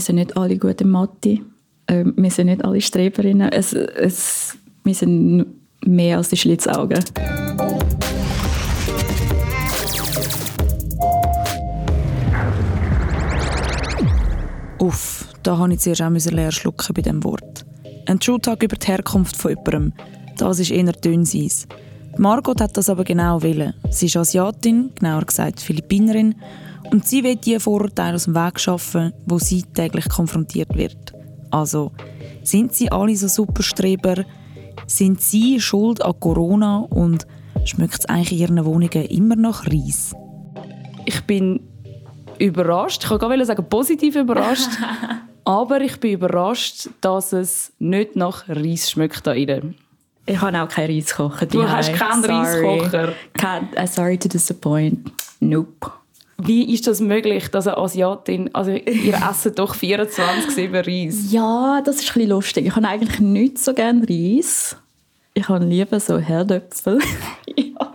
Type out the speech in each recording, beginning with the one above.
wir sind nicht alle gute Mathe. Ähm, wir sind nicht alle Streberinnen. Es, es, wir sind mehr als die Schlitzaugen. Uff, da habe ich zuerst auch leer schlucken bei dem Wort. Ein Schultag über die Herkunft von jemandem, das ist eher Dünnseiss. Margot hat das aber genau wollen. Sie ist Asiatin, genauer gesagt Philippinerin, und sie will die Vorurteile aus dem Weg schaffen, wo sie täglich konfrontiert wird. Also, sind sie alle so Superstreber? Sind sie schuld an Corona und schmeckt es eigentlich in ihren Wohnungen immer nach Reis? Ich bin überrascht. Ich kann gar sagen, positiv überrascht. aber ich bin überrascht, dass es nicht nach Reis schmeckt da innen. Ich habe auch keinen Reiskocher. Du hast keinen Reiskocher. Uh, sorry to disappoint. Nope. Wie ist das möglich, dass eine Asiatin, also ihr essen doch 24-7 Reis? Ja, das ist ein bisschen lustig. Ich habe eigentlich nicht so gerne Reis. Ich habe lieber so Herdöpfel. ja.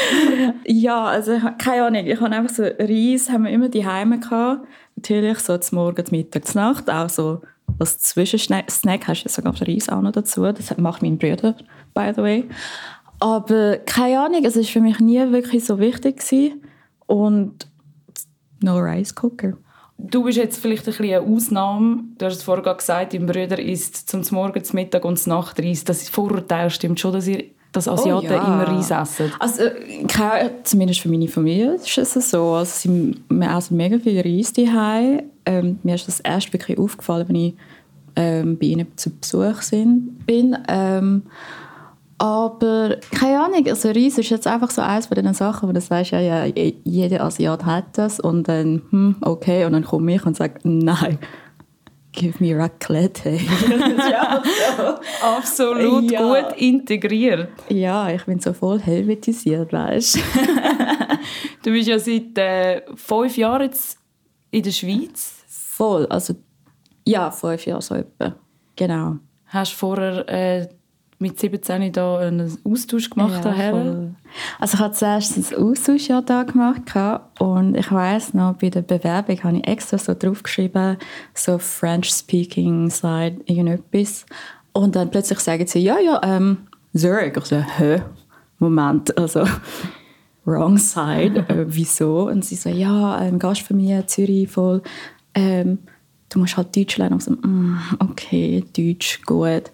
ja, also keine Ahnung. Ich habe einfach so Reis, haben wir immer die Heime gehabt. Natürlich so zum Morgen, zum Mittag, zur Nacht. Auch so als Zwischensnack hast du sogar Reis auch noch dazu. Das macht mein Bruder, by the way. Aber keine Ahnung, es war für mich nie wirklich so wichtig. Gewesen. Und no Rice Cooker. Du bist jetzt vielleicht ein bisschen eine Ausnahme. Du hast es vorher gesagt, dein Bruder isst zum Morgen, zum Mittag und zum Nacht Reis. Das Vorurteil stimmt schon, dass ihr dass Asiaten oh, ja. immer Reis essen? Also, zumindest für meine Familie ist es so. Also, sie, wir essen mega viel Reis daheim. Ähm, mir ist das erst wirklich aufgefallen, wenn ich ähm, bei ihnen zu Besuch bin. Ähm, aber keine Ahnung, also Reis ist jetzt einfach so eines von den Sachen, wo du sagst, ja, ja, jeder Asiat hat das und dann, hm, okay, und dann komme ich und sage, nein, give me raclette. ja, so. Absolut ja. gut integriert. Ja, ich bin so voll helvetisiert, weißt du? bist ja seit äh, fünf Jahren jetzt in der Schweiz. Voll, also ja, fünf Jahre so etwa, genau. Hast du vorher... Äh, mit 17 da einen Austausch gemacht ja, voll. Also ich habe zuerst ein Austauschjahr da gemacht und ich weiß noch, bei der Bewerbung habe ich extra so draufgeschrieben, so French Speaking Slide, irgendetwas. Und dann plötzlich sagen sie, ja, ja, ähm, Zurich. Ich so, hä? Moment, also wrong side, äh, wieso? Und sie so, ja, ähm, Gastfamilie, Zürich, voll, ähm, du musst halt Deutsch lernen. Ich so, mm, okay, Deutsch, gut.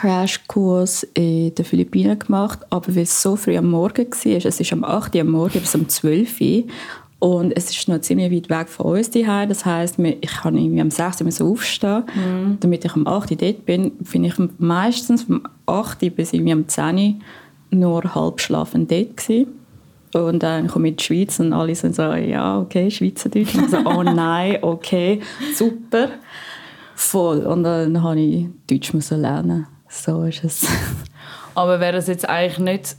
Crashkurs in den Philippinen gemacht, aber weil es so früh am Morgen war, es ist am 8 Uhr am Morgen bis um 12 Uhr und es ist noch ziemlich weit weg von uns daheim. Das heisst, ich kann irgendwie am 6 Uhr aufstehen, mhm. damit ich am 8 Uhr dort bin. Bin ich meistens vom 8 Uhr bis irgendwie am 10 Uhr nur halb schlafend dort gewesen. Und dann komme ich in die Schweiz und alle sind so, ja, okay, Schweizerdeutsch. Und so, oh nein, okay, super, voll. Und dann musste ich Deutsch lernen. So ist es. Aber wäre es jetzt eigentlich nicht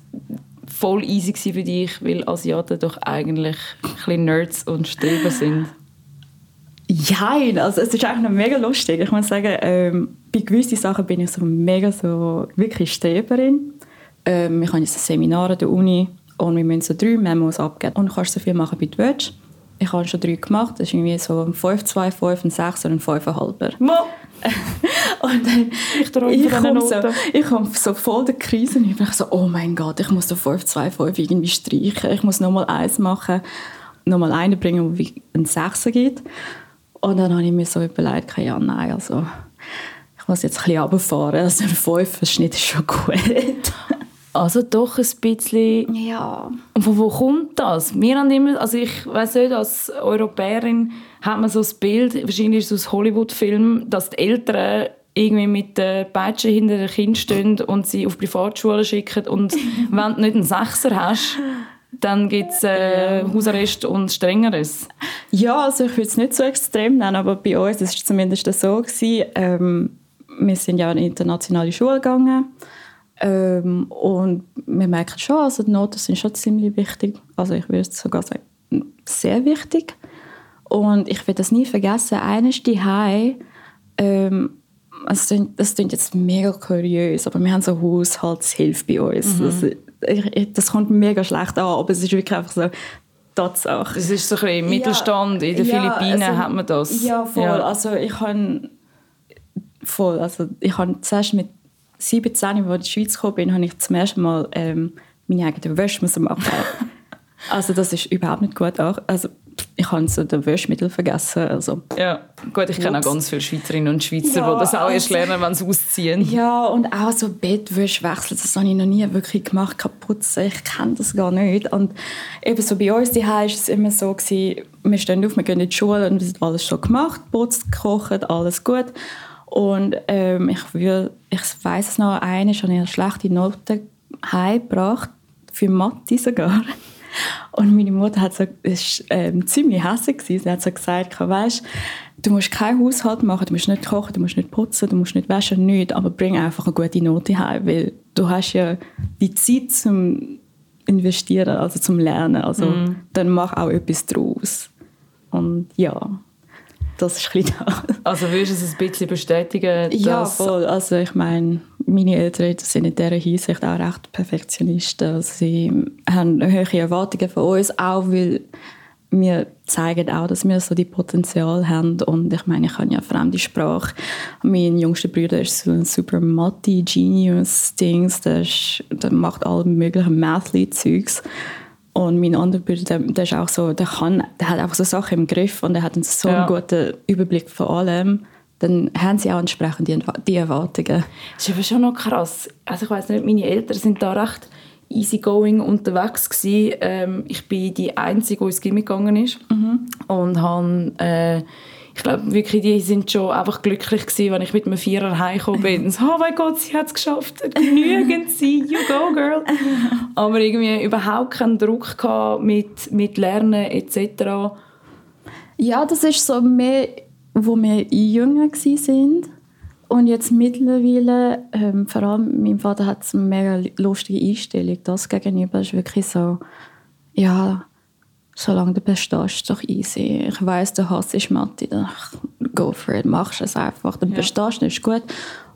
voll easy für dich, weil Asiaten doch eigentlich ein Nerds und Streber sind? Ja, also es ist eigentlich noch mega lustig. Ich muss sagen, ähm, bei gewissen Sachen bin ich so mega so wirklich Streberin. Ähm, ich habe jetzt ein Seminar an der Uni und wir müssen so drei Memos abgeben. Und du kannst so viel machen, wie du willst. Ich habe schon drei gemacht. Das ist irgendwie so ein 5, 2, 5, ein 6 und ein 5,5. und dann, ich ich komme so, ich komme so voll der Krise und ich bin so, oh mein Gott, ich muss so 5, 2, 5 irgendwie streichen. Ich muss nochmal eins machen, nochmal einen bringen, wo ein 6 gibt. Und dann habe ich mir so überlegt, ja, nein, also ich muss jetzt ein bisschen runterfahren. Also ein 5 Schnitt ist schon gut. Also doch ein bisschen. Ja. Und von wo kommt das? Wir haben immer, also ich weiß nicht, als Europäerin hat man so das Bild, wahrscheinlich ist es aus Hollywood-Filmen, dass die Eltern irgendwie mit der Peitsche hinter dem Kind stehen und sie auf Privatschulen schicken und wenn du nicht einen Sechser hast, dann gibt es äh, Hausarrest und Strengeres. Ja, also ich würde es nicht so extrem nennen, aber bei uns war es zumindest so. Gewesen, ähm, wir sind ja in eine internationale Schule gegangen ähm, und wir merken schon, also die Noten sind schon ziemlich wichtig. Also ich würde sogar sagen, sehr wichtig. Und ich werde das nie vergessen, eines die ähm, das klingt, das klingt jetzt mega kurios, aber wir haben so Haushaltshilfe bei uns. Mhm. Das, ich, das kommt mega schlecht an, aber es ist wirklich einfach so, Tatsache. Das ist so ein bisschen Mittelstand. In den Ja, Philippinen also- hat man das. Ja, voll. Also ich habe voll, also ich habe zuerst mit 17, als ich in die Schweiz gekommen bin, habe ich zum ersten Mal ähm, meine eigene Wäsche müssen machen. also das ist überhaupt nicht gut auch. Also ich habe so das Wäschmittel vergessen. Also Ja, gut, ich kenne auch ganz viele Schweizerinnen und Schweizer, Ja, die das auch erst also- lernen, wenn sie ausziehen. Ja, und auch so Bettwäsche wechseln, das habe ich noch nie wirklich gemacht, kaputt. Ich kenne das gar nicht. Und eben so bei uns daheim war es immer so, gewesen, wir stehen auf, wir gehen in die Schule und es wird alles schon gemacht, putzt, gekocht, alles gut. Und ähm, ich, will, ich weiss es noch, eine ich eine schlechte Note heimgebracht, für Mathe sogar. Und meine Mutter hat so, ist, ähm, ziemlich hässlich gewesen. Sie hat so gesagt, weißt, du musst keinen Haushalt machen, du musst nicht kochen, du musst nicht putzen, du musst nicht waschen, nichts, aber bring einfach eine gute Note heim, weil du hast ja die Zeit zum Investieren, also zum Lernen, also dann mach auch etwas draus. Und ja, das ist ein das. Also würdest du es ein bisschen bestätigen, Ja, voll. Also ich meine, meine Eltern sind in dieser Hinsicht auch recht Perfektionisten. Also sie haben hohe Erwartungen von uns, auch weil wir zeigen auch, dass wir so die Potenzial haben. Und ich meine, ich kann ja fremde Sprache. Mein jüngster Bruder ist so ein super Mathe-Genius-Dings. Der, der macht alle möglichen Mathly-Zeugs. Und mein anderer Bruder, der, der ist auch so, der kann, der hat einfach so Sachen im Griff und der hat so Ja. einen guten Überblick von allem. Dann haben sie auch entsprechend die, die Erwartungen. Das ist aber schon noch krass. Also ich weiß nicht, meine Eltern sind da recht easygoing unterwegs gewesen. Ähm, ich bin die Einzige, die ins Gimmick gegangen ist. Und habe, äh, ich glaube wirklich, die sind schon einfach glücklich gewesen, wenn ich mit einem Vierer heimgekommen bin. So, oh mein Gott, sie hat es geschafft. Genügend sie, you go girl. Aber irgendwie überhaupt keinen Druck gehabt mit, mit Lernen etc. Ja, das ist so mehr, wo wir jünger sind und jetzt mittlerweile, ähm, vor allem mein Vater hat eine mega lustige Einstellung. Das gegenüber ist wirklich so, ja, solange du bestehst, ist doch easy. Ich weiss, du hasst Mathe, dann go for it, machst es einfach. Dann bestehst du, ist gut.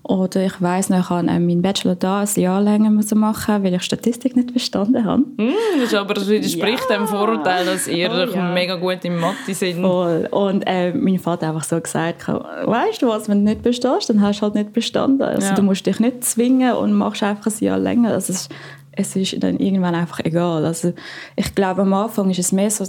Oder ich weiss noch, ich habe meinen Bachelor da ein Jahr länger müssen machen, weil ich Statistik nicht bestanden habe. Hm, das, ist aber, das widerspricht dem Vorurteil, dass ihr Oh, ja. mega gut in Mathe sind. Voll. Und äh, mein Vater hat einfach so gesagt, weißt du was, wenn du nicht bestehst, dann hast du halt nicht bestanden. Also Ja. du musst dich nicht zwingen und machst einfach ein Jahr länger. Ist, es ist dann irgendwann einfach egal. Also ich glaube, am Anfang ist es mehr so,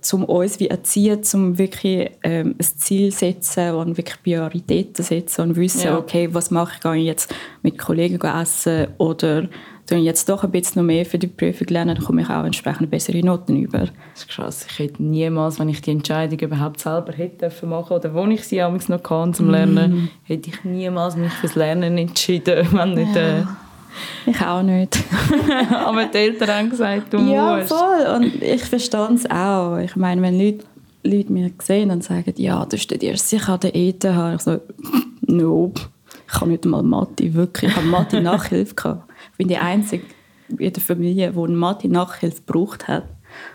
zum uns wie erziehen, zum wirklich ähm, ein Ziel setzen und wirklich Prioritäten setzen und wissen, Ja. okay, was mache ich, gehe ich jetzt mit Kollegen essen oder tue ich jetzt doch ein bisschen noch mehr für die Prüfung lernen, dann komme ich auch entsprechend bessere Noten über. Das ist krass. Ich hätte niemals, wenn ich die Entscheidung überhaupt selber hätte machen oder wo ich sie damals noch kann zum Lernen, hätte ich niemals mich fürs Lernen entschieden, wenn nicht. Äh, Ich auch nicht. aber die Eltern haben gesagt, du Ja, musst. voll. Und ich verstehe es auch. Ich meine, wenn Leute, Leute mich sehen und sagen, ja, du studierst sicher an der ETH, ich so, nope. Ich kann nicht mal Mathe, wirklich. Ich habe Mathe Nachhilfe gehabt. Ich bin die Einzige in der Familie, die eine Mathe Nachhilfe gebraucht hat.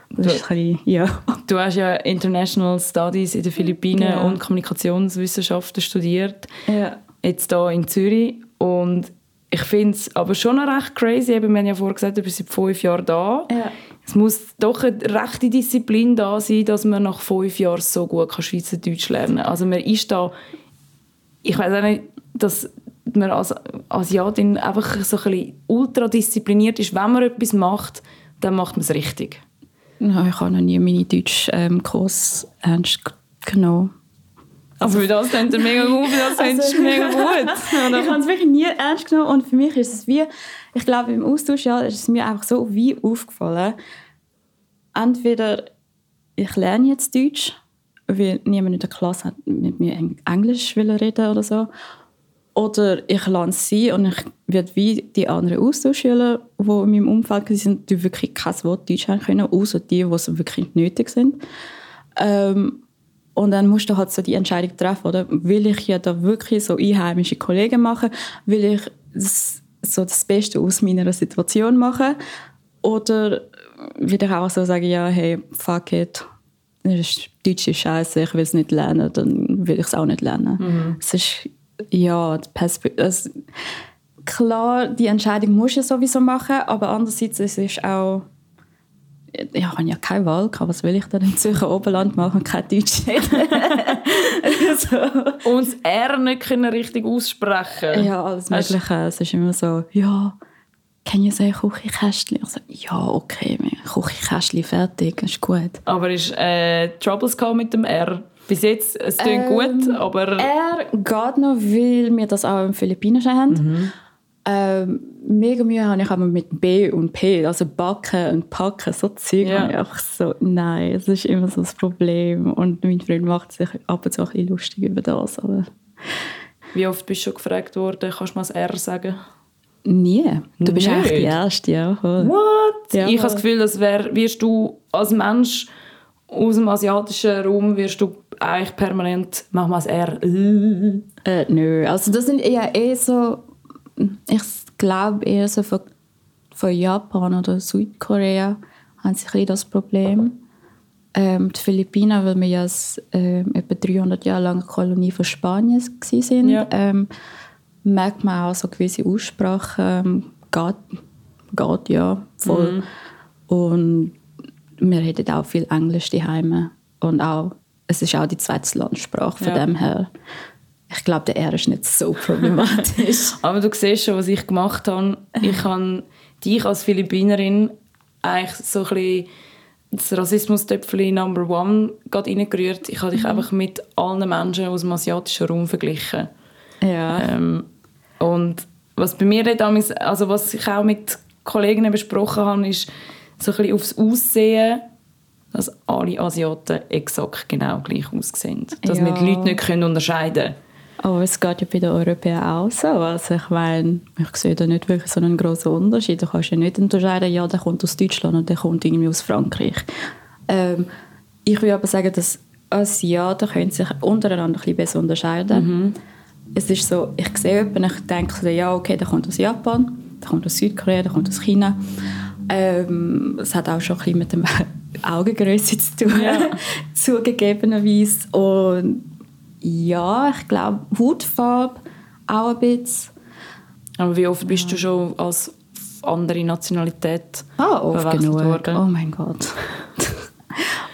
Das ein bisschen, ja. Du hast ja International Studies in den Philippinen Genau. und Kommunikationswissenschaften studiert. ja. jetzt hier in Zürich. Und ich finde es aber schon noch recht crazy. Eben, wir haben ja vorher gesagt, du bist seit fünf Jahren da. Ja. Es muss doch eine rechte Disziplin da sein, dass man nach fünf Jahren so gut kann Schweizerdeutsch lernen kann. Also man ist da, ich weiß auch nicht, dass man als Asiatin einfach so ein bisschen ultradiszipliniert ist. Wenn man etwas macht, dann macht man es richtig. Nein, ich habe noch nie meine Deutsch-Kurs ernst genommen. Also für das ihr mega gut, für das Also- ihr mega gut. ich habe es wirklich nie ernst genommen und für mich ist es wie, ich glaube im Austausch ja, ist es mir einfach so wie aufgefallen, entweder ich lerne jetzt Deutsch, weil niemand in der Klasse hat mit mir Eng- Englisch will reden oder so, oder ich lerne es sein und ich werde wie die anderen Austauschschüler, die in meinem Umfeld sind, die wirklich kein Wort Deutsch haben können, außer die, die es wirklich nötig sind. Ähm, und dann musst du halt so die Entscheidung treffen, oder? Will ich ja da wirklich so einheimische Kollegen machen? Will ich das, so das Beste aus meiner Situation machen? Oder ich auch so sagen, ja, hey, fuck it, das ist, Deutsch ist scheiße, ich will es nicht lernen, dann will ich es auch nicht lernen. Es ist, ja, also, klar, die Entscheidung musst du sowieso machen, aber andererseits es ist auch ja, ich habe ja keine Wahl gehabt. Was will ich denn in Zürcher Oberland machen kein Deutsch so. Und das R nicht können richtig aussprechen Ja, alles Mögliche. Es ist immer so, ja, can you say Küchenkästchen? Ich so, ja, okay, Küchenkästchen fertig, ist gut. Aber ist äh, Troubles mit dem R? Bis jetzt, es klingt ähm, gut, aber... R geht noch, weil wir das auch im Philippinischen haben. Mhm. Ähm, mega Mühe habe ich aber mit B und P, also backen und packen, so Zeug. Ja. einfach so, nein, das ist immer so das Problem. Und mein Freund macht sich ab und zu ein bisschen lustig über das. Aber Wie oft bist du schon gefragt worden, kannst du mal das R sagen? Nie. Du bist eigentlich die Erste, ja. What? Ja. Ich habe das Gefühl, dass wär, wirst du als Mensch aus dem asiatischen Raum wirst du eigentlich permanent mach mal das R. Äh, nö, also das sind eher eh so ich glaube eher so von, von Japan oder Südkorea haben sie ein das Problem. Ähm, die Philippinen, weil wir ja ähm, etwa 300 Jahre lang eine Kolonie von Spanien waren, ja. ähm, merkt man auch so gewisse Aussprachen, ähm, geht, geht ja voll. Mhm. Und wir reden auch viel Englisch daheim und auch es ist auch die zweite Landsprache von ja. dem her ich glaube, der R ist nicht so problematisch. Aber du siehst schon, was ich gemacht habe. Ich habe dich als Philippinerin eigentlich so ein bisschen das Rassismus-Töpfchen Number One reingerührt. Ich habe dich mhm. einfach mit allen Menschen aus dem asiatischen Raum verglichen. Ja. Ähm, und was bei mir damals, also was ich auch mit Kollegen besprochen habe, ist so ein bisschen aufs Aussehen, dass alle Asiaten exakt genau gleich aussehen. Dass ja. wir die Leute nicht unterscheiden können. Aber es geht ja bei den Europäern auch so. Also ich meine, ich sehe da nicht wirklich so einen großen Unterschied. Du kannst ja nicht unterscheiden, ja, der kommt aus Deutschland und der kommt irgendwie aus Frankreich. Ähm, ich würde aber sagen, dass Asiaten können sich untereinander ein bisschen besser unterscheiden. Mhm. Es ist so, ich sehe jemanden, ich denke so, ja, okay, der kommt aus Japan, der kommt aus Südkorea, der kommt aus China. Ähm, es hat auch schon ein bisschen mit der Augengröße zu tun, ja. zugegebenerweise. Und ja, ich glaube, Hautfarbe auch ein bisschen. Aber wie oft bist du schon als andere Nationalität ah, oft genug. worden? Oh mein Gott.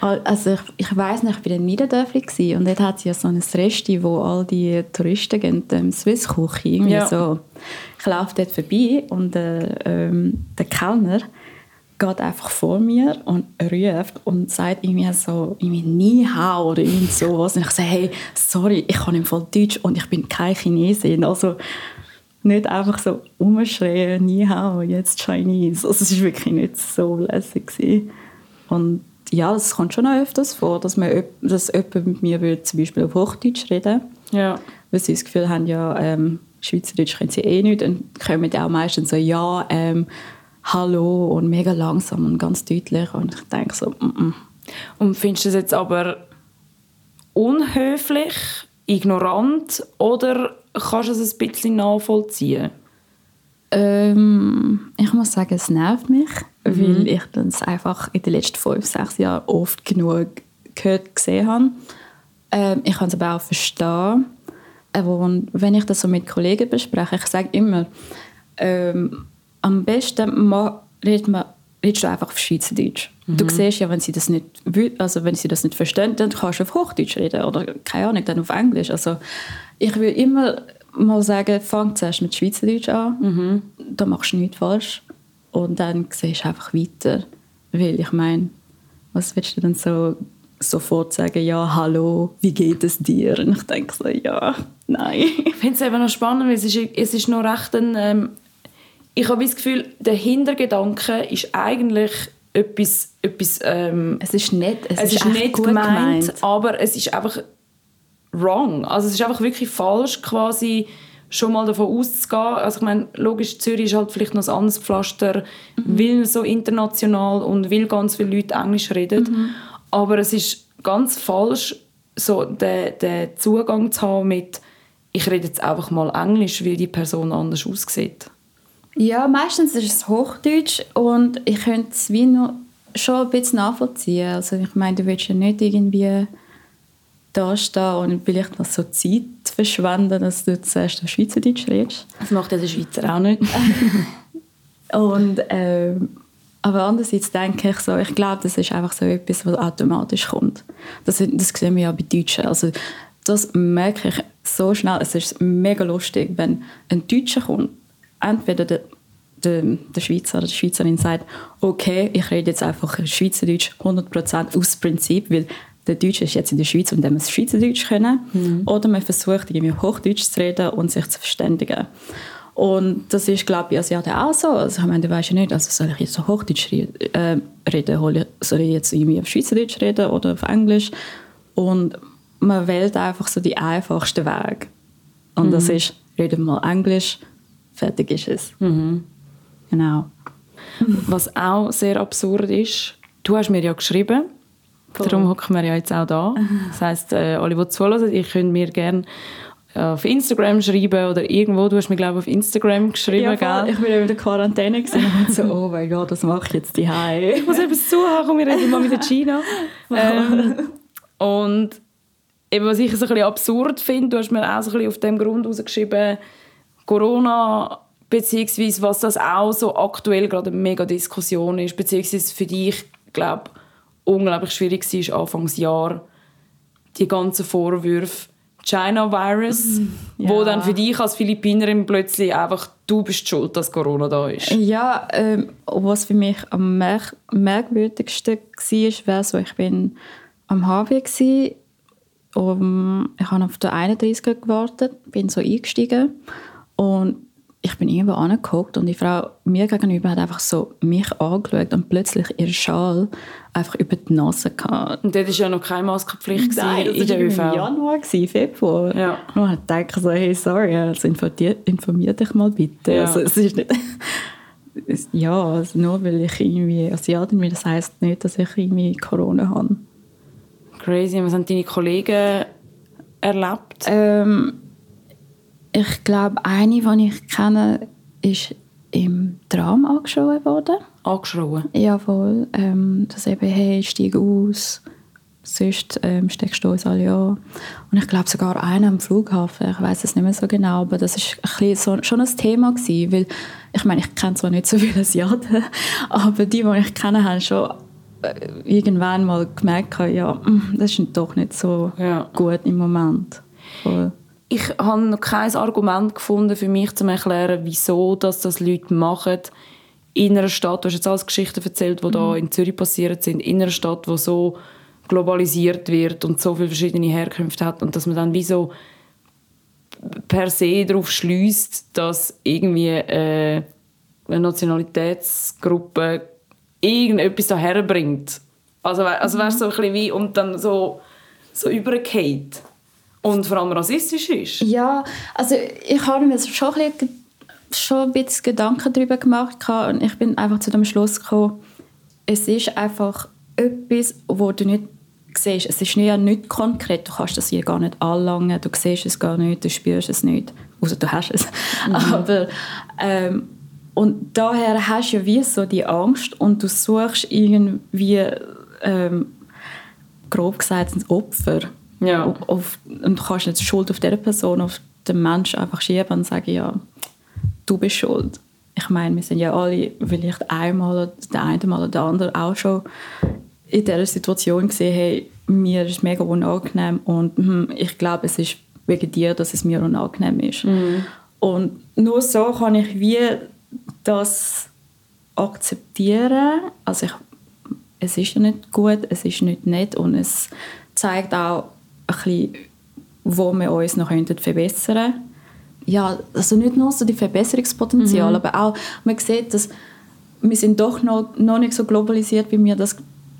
also ich, ich weiß nicht, ich war in Niederdörfli und dort hat es ja so ein Resti, wo all die Touristen gehen, ähm, Swiss Küche, ja. so. Ich laufe dort vorbei und äh, ähm, der Kellner geht einfach vor mir und ruft und sagt irgendwie so irgendwie Ni Hao oder irgend sowas. Und ich sage, hey, sorry, ich kann im Fall Deutsch und ich bin kein Chinesin. Also nicht einfach so umschreien, Ni Hao, jetzt Chinese. Also es war wirklich nicht so lässig. Gewesen. Und ja, es kommt schon öfters vor, dass, man, dass jemand mit mir würde, zum Beispiel auf Hochdeutsch reden ja. Weil sie das Gefühl haben, ja, ähm, Schweizerdeutsch können sie eh nicht. Und kommen auch meistens so, ja, ähm, Hallo und mega langsam und ganz deutlich. Und ich denke so, mm -mm. Und findest du das jetzt aber unhöflich, ignorant oder kannst du es ein bisschen nachvollziehen? Ähm, ich muss sagen, es nervt mich, mhm. weil ich das einfach in den letzten fünf, sechs Jahren oft genug gehört, gesehen habe. Ähm, ich kann es aber auch verstehen. Und wenn ich das so mit Kollegen bespreche, ich sage immer, ähm, am besten redet man redest du einfach auf Schweizerdeutsch. Mhm. Du siehst ja, wenn sie das nicht also wenn sie das nicht verstehen, dann kannst du auf Hochdeutsch reden oder keine Ahnung, dann auf Englisch. Also ich würde immer mal sagen, fang zuerst mit Schweizerdeutsch an, mhm. da machst du nichts falsch und dann siehst du einfach weiter, weil ich meine, was willst du dann so sofort sagen, ja, hallo, wie geht es dir? Und ich denke so, ja, nein. Ich finde es eben noch spannend, weil es ist, es ist noch recht ein, ähm, ich habe das Gefühl, der Hintergedanke ist eigentlich etwas, etwas ähm, es ist nicht, es, es ist, ist nicht gemeint, gemeint, aber es ist einfach wrong. Also es ist einfach wirklich falsch, quasi schon mal davon auszugehen. Also ich meine, logisch, Zürich ist halt vielleicht noch ein anderes Pflaster, mhm. weil so international und will ganz viele Leute Englisch reden. Mhm. Aber es ist ganz falsch, so den, den Zugang zu haben mit ich rede jetzt einfach mal Englisch, weil die Person anders aussieht. Ja, meistens ist es Hochdeutsch und ich könnte es wie noch schon ein bisschen nachvollziehen. Also ich meine, du willst ja nicht irgendwie da stehen und vielleicht noch so Zeit verschwenden, dass du zuerst auf Schweizerdeutsch redest. Das macht ja der Schweizer auch nicht. und ähm, Aber andererseits denke ich so, ich glaube, das ist einfach so etwas, was automatisch kommt. Das, das sehen wir ja bei Deutschen. Also das merke ich so schnell. Es ist mega lustig, wenn ein Deutscher kommt, entweder der, der, der Schweizer oder die Schweizerin sagt, okay, ich rede jetzt einfach Schweizerdeutsch 100% aus Prinzip, weil der Deutsche ist jetzt in der Schweiz und der muss Schweizerdeutsch können. Mhm. Oder man versucht, irgendwie Hochdeutsch zu reden und sich zu verständigen. Und das ist, glaube ich, also ja auch so. Also, ich meine, du weißt ja nicht, also soll ich jetzt so Hochdeutsch äh, reden, soll ich jetzt irgendwie auf Schweizerdeutsch reden oder auf Englisch? Und man wählt einfach so die einfachsten Weg. Und mhm. das ist, reden wir mal Englisch, fertig ist es. Mhm. Genau. Was auch sehr absurd ist, du hast mir ja geschrieben, Voll. darum hocken wir ja jetzt auch da. Das heisst, äh, alle, die zuhören, ihr könnt mir gerne auf Instagram schreiben oder irgendwo. Du hast mir, glaube ich, auf Instagram geschrieben, ja, gell? Ich bin in der Quarantäne und so, oh mein Gott, das mache ich jetzt die Ich muss etwas zuhören, wir reden mal mit der Gina. ähm, und eben, was ich so ein bisschen absurd finde, du hast mir auch so ein bisschen auf dem Grund rausgeschrieben, Corona beziehungsweise was das auch so aktuell gerade eine mega Diskussion ist, beziehungsweise für dich, glaube unglaublich schwierig war, Anfangsjahr die ganzen Vorwürfe China-Virus, mhm. ja. wo dann für dich als Philippinerin plötzlich einfach du bist schuld, dass Corona da ist. Ja, ähm, was für mich am merk merkwürdigsten war, wäre so, ich bin am HW gsi, um, ich habe auf den 31 gewartet, bin so eingestiegen und ich bin irgendwo angeguckt und die Frau mir gegenüber hat einfach so mich angeschaut und plötzlich ihr Schal einfach über die Nase gehabt. Und dort war ja noch keine Maskenpflicht Nein, das in der ÖV. im Januar, Februar. Ja. Und ich dachte so, hey, sorry, also informier, informier dich mal bitte. Ja. Also, es ist nicht... ja, also nur weil ich irgendwie Asiatin bin, das heisst nicht, dass ich irgendwie Corona habe. Crazy. Was haben deine Kollegen erlebt? Ähm, ich glaube, eine, die ich kenne, ist im Tram angeschrien worden. Angeschrien? Jawohl. Ähm, dass eben, hey, steig aus, sonst ähm, steckst du uns alle an. Und ich glaube sogar einer am Flughafen, ich weiß es nicht mehr so genau, aber das war so, schon ein Thema gewesen, weil ich meine, ich kenne zwar nicht so viele Asiaten, aber die, die ich kenne, haben schon äh, irgendwann mal gemerkt, ja, mm, das ist doch nicht so ja. gut im Moment. Voll ich habe noch kein Argument gefunden für mich, zu erklären, wieso dass das Leute machen in einer Stadt, du hast jetzt alles Geschichten erzählt, die mhm. da in Zürich passiert sind, in einer Stadt, die so globalisiert wird und so viele verschiedene Herkünfte hat und dass man dann wie so per se darauf schließt, dass irgendwie äh, eine Nationalitätsgruppe irgendetwas daher bringt. Also, also wäre so ein bisschen wie und dann so, so übergeht und vor allem rassistisch ist. Ja, also ich habe mir schon ein bisschen, schon ein bisschen Gedanken darüber gemacht und ich bin einfach zu dem Schluss gekommen, es ist einfach etwas, wo du nicht siehst. Es ist ja nicht konkret, du kannst das hier gar nicht anlangen, du siehst es gar nicht, du spürst es nicht, außer du hast es. Mhm. Aber ähm, und daher hast du ja wie so die Angst und du suchst irgendwie ähm, grob gesagt ein Opfer ja. Auf, auf, und du kannst nicht die Schuld auf dieser Person, auf den Menschen einfach schieben und sagen, ja, du bist schuld. Ich meine, wir sind ja alle vielleicht einmal oder der eine Mal oder der andere auch schon in dieser Situation gesehen, hey, mir ist mega unangenehm und hm, ich glaube, es ist wegen dir, dass es mir unangenehm ist. Mhm. Und nur so kann ich wie das akzeptieren. Also ich, es ist ja nicht gut, es ist nicht nett und es zeigt auch bisschen, wo wir uns noch verbessern könnten. Ja, also nicht nur so die Verbesserungspotenzial, mhm. aber auch, man sieht, dass wir sind doch noch, noch nicht so globalisiert, wie wir das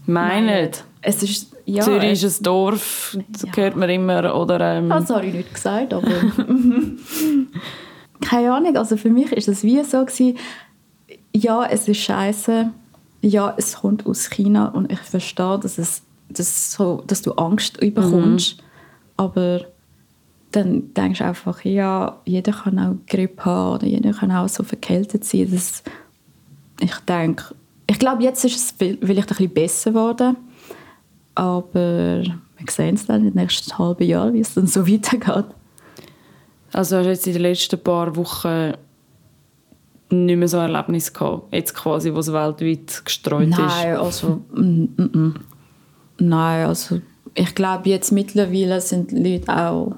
meinen. Es ist, ja, Zürich ist ein Dorf, das ja. hört man immer. Oder, ähm, das habe ich nicht gesagt, aber... Keine Ahnung, also für mich ist es wie so gewesen, ja, es ist scheiße, ja, es kommt aus China und ich verstehe, dass es dass, so, dass du Angst bekommst. Mhm. Aber dann denkst du einfach, ja, jeder kann auch Grippe haben oder jeder kann auch so verkältet sein. Das, ich denke, ich glaube, jetzt ist es vielleicht ein bisschen besser geworden. Aber wir sehen es dann in den nächsten halben Jahr, wie es dann so weitergeht. Also hast du jetzt in den letzten paar Wochen nicht mehr so Erlebnis gehabt, jetzt quasi, wo es weltweit gestreut Nein, ist? also mm, mm, mm. nein, also ich glaube jetzt mittlerweile sind die Leute auch ein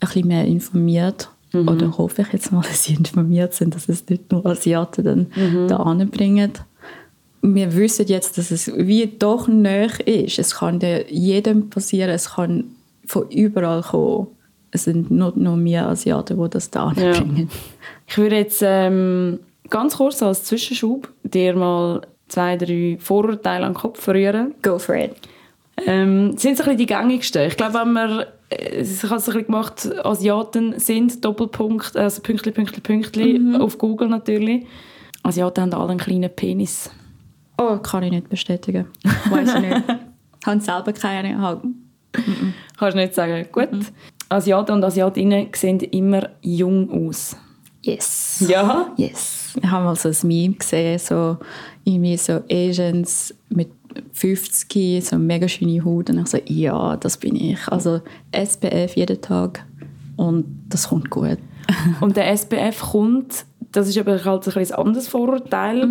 bisschen mehr informiert oder hoffe ich jetzt mal, dass sie informiert sind, dass es nicht nur Asiaten dann da anbringen. Wir wissen jetzt, dass es wie doch näher ist. Es kann ja jedem passieren, es kann von überall kommen. Es sind nicht nur wir Asiaten, die das da Ja. anbringen. Ich würde jetzt ähm, ganz kurz als Zwischenschub dir mal zwei, drei Vorurteile an den Kopf rühren. Go for it. Ähm, sind so ein bisschen die gängigsten. Ich glaube, wenn man äh, ich habe es ein bisschen gemacht, Asiaten sind Doppelpunkt, also Pünktli, Pünktli, Pünktli, auf Google natürlich. Asiaten haben alle einen kleinen Penis. Oh, kann ich nicht bestätigen. Weiß ich nicht. Haben selber keine. Halt. Kannst du nicht sagen. Gut. Asiaten und Asiatinnen sehen immer jung aus. Yes. Ja? Yes. Ich habe mal so ein Meme gesehen, so irgendwie so Asians mit 50, so mega schöne Haut. Und ich so, ja, das bin ich. Also SPF jeden Tag und das kommt gut. Und der SPF kommt, das ist aber halt ein, bisschen anderes Vorurteil,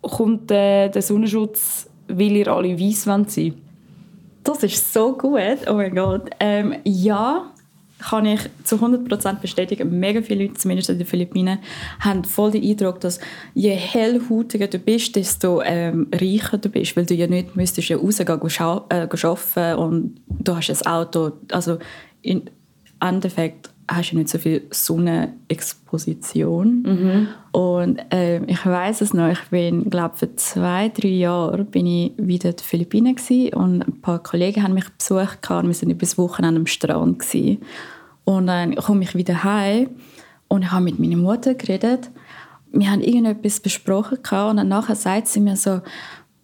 kommt äh, der Sonnenschutz, weil ihr alle weiss wollt sein Das ist so gut. Oh mein Gott. Ähm, ja, kann ich zu 100% bestätigen. Mega viele Leute, zumindest in den Philippinen, haben voll den Eindruck, dass je hellhautiger du bist, desto ähm, reicher du bist. Weil du ja nicht müsstest ja rausgehen, äh, arbeiten und du hast ein Auto. Also im Endeffekt hast du nicht so viel Sonnenexposition. Und ähm, ich weiß es noch, ich bin, glaube für zwei, drei Jahre bin ich wieder in den Philippinen gewesen und ein paar Kollegen haben mich besucht und wir sind übers Wochenende am Strand gewesen. Und dann komme ich wieder heim und ich habe mit meiner Mutter geredet. Wir haben irgendetwas besprochen gehabt und dann nachher sagt sie mir so,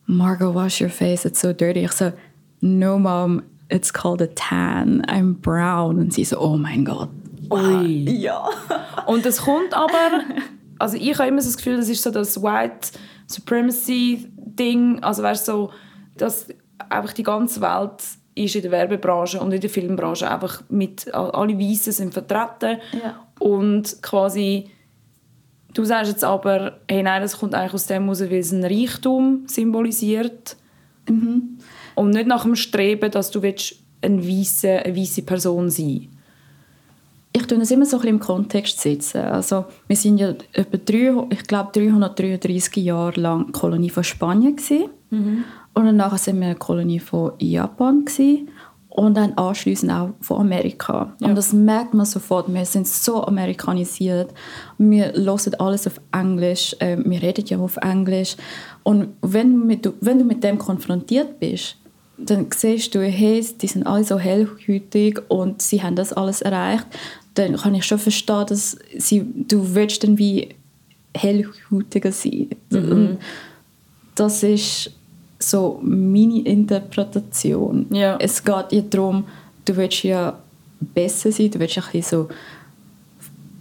Margot, wash your face, it's so dirty. Ich so, no mom, it's called a tan, I'm brown. Und sie so, oh mein Gott. Ui. Ja. Und es kommt aber, also ich habe immer so das Gefühl, das ist so das White Supremacy Ding, also weißt so, dass einfach die ganze Welt ist in der Werbebranche und in der Filmbranche einfach mit alle Weißen sind vertreten Ja. und quasi du sagst jetzt aber, hey nein, das kommt eigentlich aus dem heraus, weil es einen Reichtum symbolisiert und nicht nach dem Streben, dass du willst eine weiße, eine weiße Person sein ich tue das immer so ein bisschen im Kontext setzen. Also, wir sind ja etwa drei, ich glaube 333 Jahre lang Kolonie von Spanien gewesen. Und danach sind wir eine Kolonie von Japan gewesen. und dann anschließend auch von Amerika. Ja. Und das merkt man sofort. Wir sind so amerikanisiert. Wir hören alles auf Englisch. äh, Wir reden ja auf Englisch. Und wenn, du mit, wenn du mit dem konfrontiert bist, dann siehst du, hey, die sind alle so hellhütig und sie haben das alles erreicht, dann kann ich schon verstehen, dass sie, du willst dann wie hellhütiger sein. Und das ist so meine Interpretation. Ja. Es geht ja darum, du willst ja besser sein, du willst ja ein bisschen so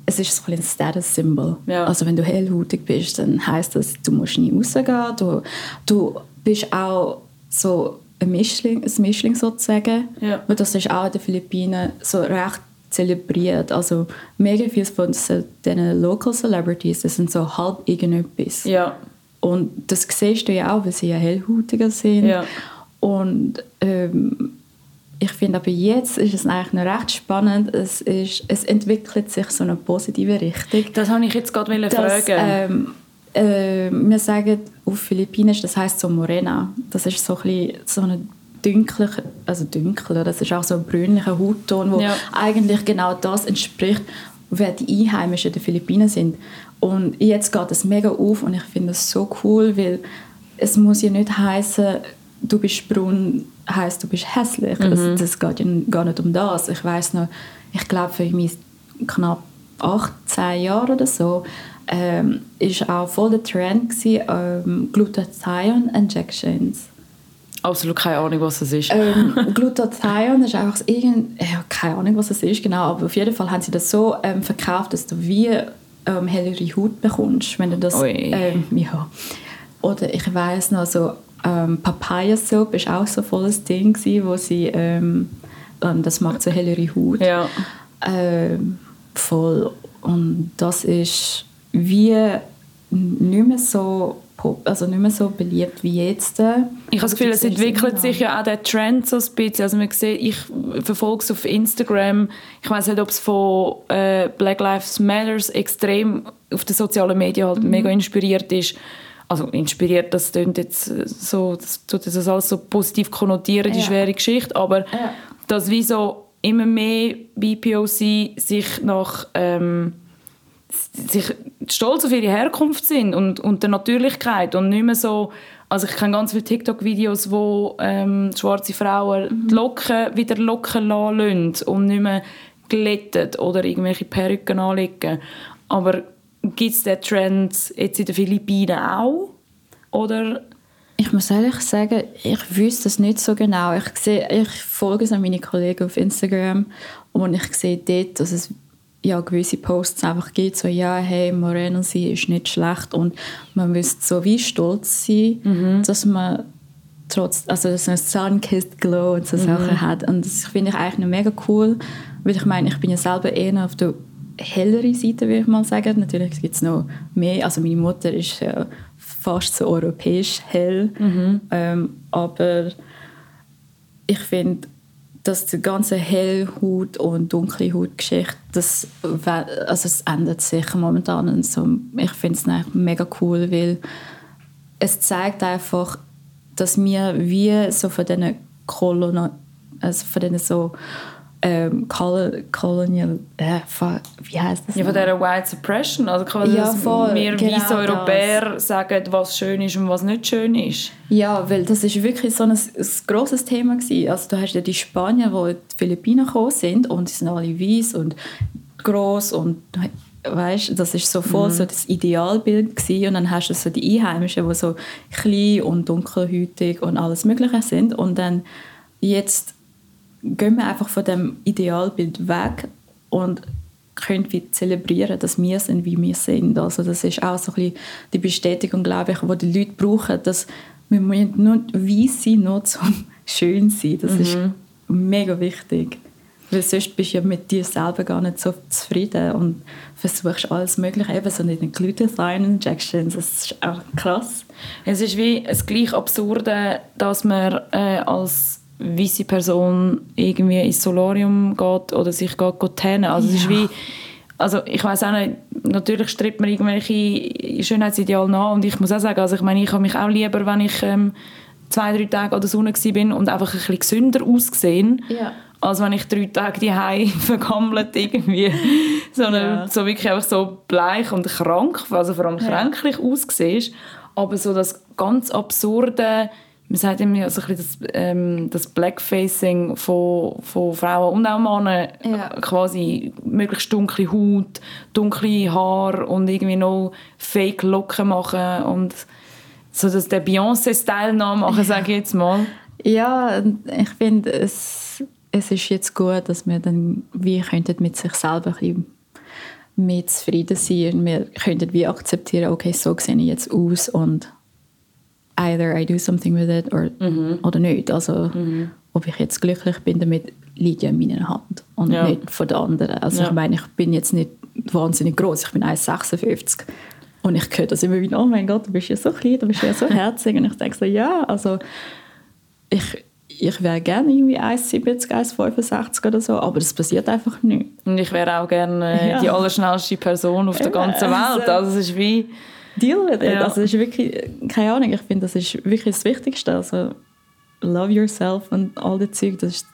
es ist so ein Status-Symbol. Ja. Also wenn du hellhütig bist, dann heißt das, du musst nie rausgehen. Du, du bist auch so ein Mischling, ein Mischling sozusagen. Ja. Und das ist auch in den Philippinen so recht zelebriert. Also mega viele von diesen Local Celebrities, das sind so halb irgendetwas. Ja. Und das siehst du ja auch, weil sie ja hellhutiger sind. Ja. Und ähm, ich finde aber jetzt ist es eigentlich noch recht spannend. Es, ist, es entwickelt sich so eine positive Richtung. Das wollte ich jetzt gerade Dass, fragen. ähm, äh, wir sagen auf Philippinisch, das heißt so Morena. Das ist so ein bisschen so eine dunkliche, also dunkler, das ist auch so ein brünlicher Hautton, wo Ja. eigentlich genau das entspricht, wer die Einheimischen der Philippinen sind. Und jetzt geht es mega auf und ich finde das so cool, weil es muss ja nicht heißen, du bist braun, heißt du bist hässlich. Also, das geht ja gar nicht um das. Ich weiß noch, ich glaube für mich knapp 18 Jahre oder so ähm, ist auch voll der Trend gewesen, ähm, Glutathione Injections. Absolut keine Ahnung, was das ist. Ähm, Glutathione ist einfach irgend, ja, keine Ahnung, was es ist genau, aber auf jeden Fall haben sie das so ähm, verkauft, dass du wie ähm, hellere Haut bekommst, wenn du das, ähm, ja. Oder ich weiß noch so ähm, Papaya Soap ist auch so volles Ding gewesen, wo sie ähm, ähm, das macht so hellere Haut. ja. Ähm, voll. Und das ist wie nicht mehr so also nicht mehr so beliebt wie jetzt. Ich habe das Gefühl, es entwickelt sich ja auch der Trend so ein bisschen. Also man sieht, ich verfolge es auf Instagram. Ich weiß nicht, ob es von äh, Black Lives Matters extrem auf den sozialen Medien halt mhm. mega inspiriert ist. Also inspiriert, das klingt jetzt so, das tut das alles so positiv konnotieren, die ja. schwere Geschichte, aber ja. dass wie so immer mehr BPOC sich nach ähm, sich stolz auf ihre Herkunft sind und, und der Natürlichkeit und nicht mehr so also ich kenne ganz viele TikTok-Videos, wo ähm, schwarze Frauen mhm. die Locken wieder locken lassen und nicht mehr glättet oder irgendwelche Perücken anlegen. Aber gibt es diesen Trend jetzt in den Philippinen auch? Oder ich muss ehrlich sagen, ich wüsste das nicht so genau. Ich, sehe, ich folge so meine Kollegen auf Instagram und ich sehe dort, dass es ja, gewisse Posts einfach gibt, so ja, hey, Moreno sie ist nicht schlecht und man müsste so wie stolz sein, mhm. dass man trotz, also so ein Sun-Kissed Glow und so mhm. Sachen hat und das finde ich eigentlich mega cool, weil ich meine, ich bin ja selber eher auf der helleren Seite, würde ich mal sagen. Natürlich gibt es noch mehr, also meine Mutter ist ja fast so europäisch hell, mhm. ähm, aber ich finde, dass die ganze Hellhaut- und dunkle Hautgeschichte, das, also es ändert sich momentan. Und so, ich finde es mega cool, weil es zeigt einfach, dass wir wie so von diesen Kolonien, also von diesen so ähm, Colonial, äh, wie heißt das? Ja, von dieser White Suppression, also quasi, ja, voll, wir genau weiße Europäer das. sagen, was schön ist und was nicht schön ist. Ja, weil das ist wirklich so ein, ein grosses Thema gewesen. Also du hast ja die Spanier, die in die Philippinen gekommen sind und die sind alle weiß und gross und weißt, das ist so voll mhm. so das Idealbild gewesen. und dann hast du so die Einheimischen, die so klein und dunkelhäutig und alles Mögliche sind und dann jetzt gehen wir einfach von dem Idealbild weg und können wir zelebrieren, dass wir sind, wie wir sind. Also das ist auch so ein bisschen die Bestätigung, glaube ich, die die Leute brauchen, dass wir nur weiss sein, nur zum schön sein. Das mhm. ist mega wichtig. Weil sonst bist du ja mit dir selber gar nicht so zufrieden und versuchst alles Mögliche, eben so nicht Glutathione Injections, das ist auch krass. Es ist wie das gleich Absurde, dass man äh, als weiße Person irgendwie ins Solarium geht oder sich geht, geht Also ja. es ist wie, also ich weiß auch nicht, natürlich strebt man irgendwelche Schönheitsideale nach und ich muss auch sagen, also ich meine, ich habe mich auch lieber, wenn ich ähm, zwei, drei Tage an der Sonne bin und einfach ein bisschen gesünder ausgesehen, ja. als wenn ich drei Tage die vergammelt irgendwie, sondern ja. so wirklich einfach so bleich und krank, also vor allem kränklich ausgesehen. Aber so das ganz absurde man sagt immer so ein das, ähm, das Blackfacing von, von Frauen und auch Männern, ja. quasi möglichst dunkle Haut, dunkle Haare und irgendwie noch Fake Locken machen und so dass der Beyoncé-Style nachmachen, ja. sage ich jetzt mal. Ja, ich finde, es, es ist jetzt gut, dass wir dann wie könnten mit sich selber ein bisschen mehr zufrieden sein und wir könnten wie akzeptieren, okay, so sehe ich jetzt aus und either I do something with it or, mhm. oder nicht. Also mhm. ob ich jetzt glücklich bin damit, liegt ja in meiner Hand und ja. nicht von der anderen. Also ja. ich meine, ich bin jetzt nicht wahnsinnig groß. Ich bin 1,56 und ich höre das immer wieder, oh mein Gott, du bist ja so klein, du bist ja so herzig. Und ich denke so, ja, also ich, ich wäre gerne irgendwie 1,70, 1,65 oder so, aber das passiert einfach nicht. Und ich wäre auch gerne äh, ja. die allerschnellste Person auf der ganzen Welt. Also es ist wie deal with it. Ja. Also ist wirklich, keine Ahnung, ich finde, das ist wirklich das Wichtigste. Also love yourself und all das Zeug, das ist,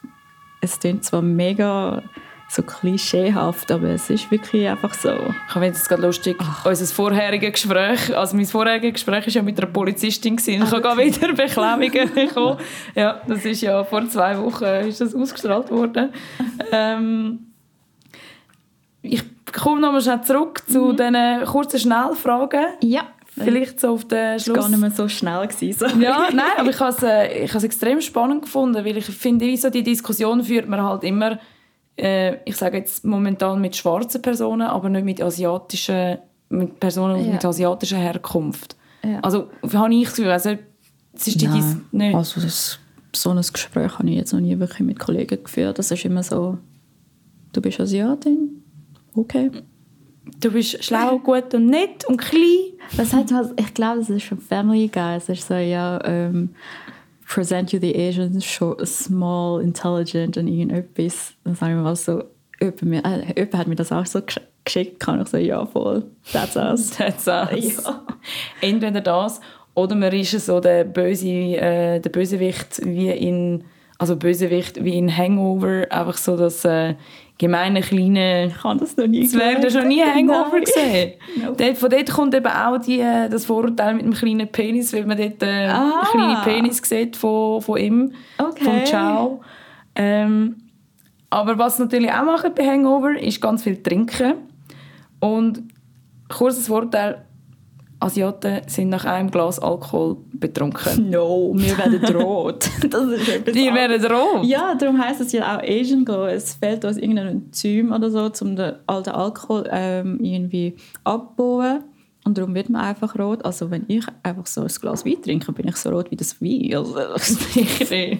es klingt zwar mega so klischeehaft, aber es ist wirklich einfach so. Ich finde es gerade lustig, Ach. unser vorheriges Gespräch, also mein vorheriges Gespräch war ja mit einer Polizistin, gewesen. ich habe wieder Beklemmungen bekommen. Ja, das ist ja vor zwei Wochen ist das ausgestrahlt worden. Ähm, ich komme nochmal schnell zurück zu mhm. diesen kurzen Schnellfragen. Ja. Vielleicht so auf den Schluss. Das war gar nicht mehr so schnell. Gewesen, ja, nein, aber ich habe es, äh, ich extrem spannend gefunden, weil ich finde, so die Diskussion führt man halt immer, äh, ich sage jetzt momentan mit schwarzen Personen, aber nicht mit asiatischen, mit Personen ja. mit asiatischer Herkunft. Ja. Also habe ich das Gefühl, also, das ist die nein, nicht. Also das, so ein Gespräch habe ich jetzt noch nie wirklich mit Kollegen geführt. Das ist immer so, du bist Asiatin, okay. du bist schlau, gut und nett und klein. Was heißt? Ich glaube, das ist schon Family Guy. Es ist so, ja, ähm, present you the Asians short, small, intelligent und irgendetwas. Dann sagen wir mal so, jemand, mir, äh, jemand hat mir das auch so gesch- geschickt, kann ich so, ja, voll, that's us. That's us. Ja. Entweder das oder man ist so der böse, äh, der Bösewicht wie in also Bösewicht wie in Hangover, einfach so das äh, gemeine kleine Ich habe das noch nie Zwerg, du hast noch nie Hangover gesehen. Dort, von dort kommt eben auch die, äh, das Vorurteil mit dem kleinen Penis, weil man dort äh, Ah. einen kleinen Penis sieht von, von ihm, Okay. vom Ciao. Ähm, aber was natürlich auch machen bei Hangover, ist ganz viel trinken. Und kurzes Vorteil, Asiaten sind nach einem Glas Alkohol betrunken. No, wir werden rot. das ist etwas werden rot. Ja, darum heisst es ja auch Asian Glow. Es fehlt uns irgendein Enzym oder so, um den alten Alkohol ähm, irgendwie abzubauen. Und darum wird man einfach rot. Also wenn ich einfach so ein Glas Wein trinke, bin ich so rot wie das Wein. Also,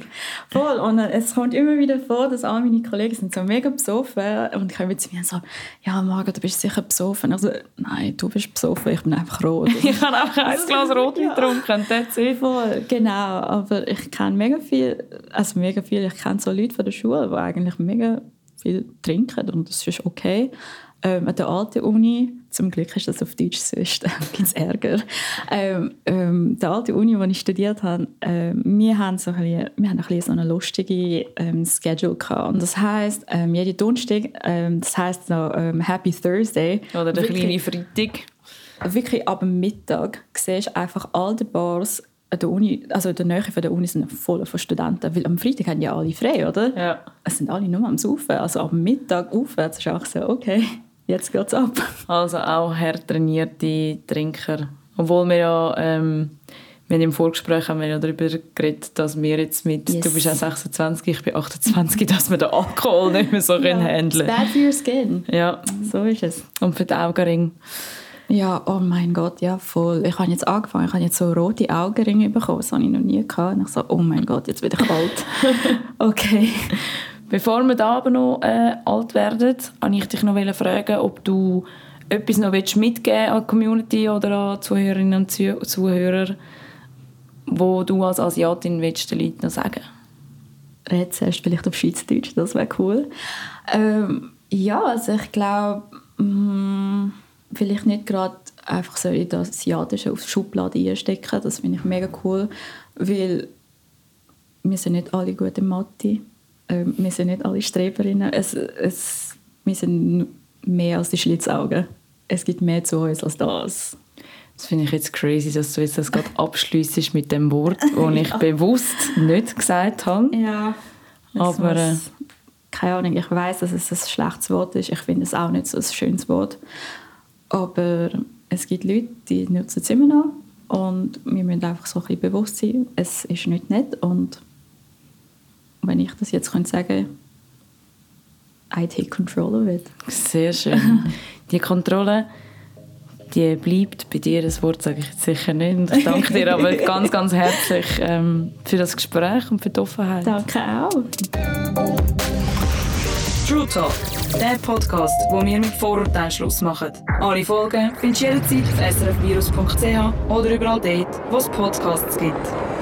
Voll. Und äh, es kommt immer wieder vor, dass all meine Kollegen sind so mega besoffen und kommen zu mir und so, ja Margot, du bist sicher besoffen. Also, nein, du bist besoffen, ich bin einfach rot. Ich habe einfach ein Glas Rotwein Ja. getrunken, that's it. Voll, genau. Aber ich kenne mega viel, also mega viel, ich kenne so Leute von der Schule, die eigentlich mega viel trinken und das ist okay. Ähm, an der alten Uni, zum Glück ist das auf Deutsch, sonst äh, gibt es Ärger. Ähm, ähm, der alte Uni, wo ich studiert habe, ähm, wir haben so ein bisschen, wir haben ein bisschen so eine lustige ähm, Schedule gehabt. Und das heisst, ähm, jeden Donnerstag, ähm, das heisst so ähm, Happy Thursday. Oder der Wirklich- kleine Freitag. wirklich ab dem Mittag siehst du einfach all die Bars an der Uni, also in der Nähe von der Uni sind voll von Studenten, weil am Freitag haben ja alle frei, oder? Ja. Es sind alle nur am Saufen, also dem Mittag aufwärts ist auch so, okay, jetzt geht's ab. Also auch hart trainierte Trinker. Obwohl wir ja, ähm, wir im Vorgespräch haben wir ja darüber geredet, dass wir jetzt mit, Yes. du bist ja 26, ich bin 28, dass wir den Alkohol nicht mehr so können It's handeln bad for your skin. Ja, So ist es. und für den Augenring. Ja, oh mein Gott, ja voll. Ich habe jetzt angefangen, ich habe jetzt so rote Augenringe bekommen, das habe ich noch nie gehabt. Und ich so, oh mein Gott, jetzt bin ich alt. okay. Bevor wir da aber noch äh, alt werden, wollte ich dich noch fragen, ob du etwas noch willst mitgeben an die Community oder an Zuhörerinnen und Zuh- Zuhörer, wo du als Asiatin willst, den Leuten noch sagen Red zuerst vielleicht auf Schweizerdeutsch, das wäre cool. Ähm, ja, also ich glaube, mm, vielleicht nicht gerade einfach so in das Asiatische auf die Schublade einstecken, das finde ich mega cool, weil wir sind nicht alle gut in Mathe, ähm, wir sind nicht alle Streberinnen, es, es, wir sind mehr als die Schlitzaugen. Es gibt mehr zu uns als das. Das finde ich jetzt crazy, dass du jetzt das gerade abschliessest mit dem Wort, das ich bewusst nicht gesagt habe. Ja. Aber, Aber äh, keine Ahnung, ich weiß, dass es ein schlechtes Wort ist. Ich finde es auch nicht so ein schönes Wort. Aber es gibt Leute, die nutzen es immer noch. Und wir müssen einfach so ein bisschen bewusst sein, es ist nicht nett. Und wenn ich das jetzt könnte sagen I take control of it. Sehr schön. Die Kontrolle, die bleibt bei dir. Das Wort sage ich jetzt sicher nicht. Ich danke dir aber ganz, ganz herzlich ähm, für das Gespräch und für die Offenheit. Danke auch. True Talk, der Podcast, wo wir mit Vorurteilen Schluss machen. Alle Folgen findest du jederzeit auf srfvirus.ch oder überall dort, wo es Podcasts gibt.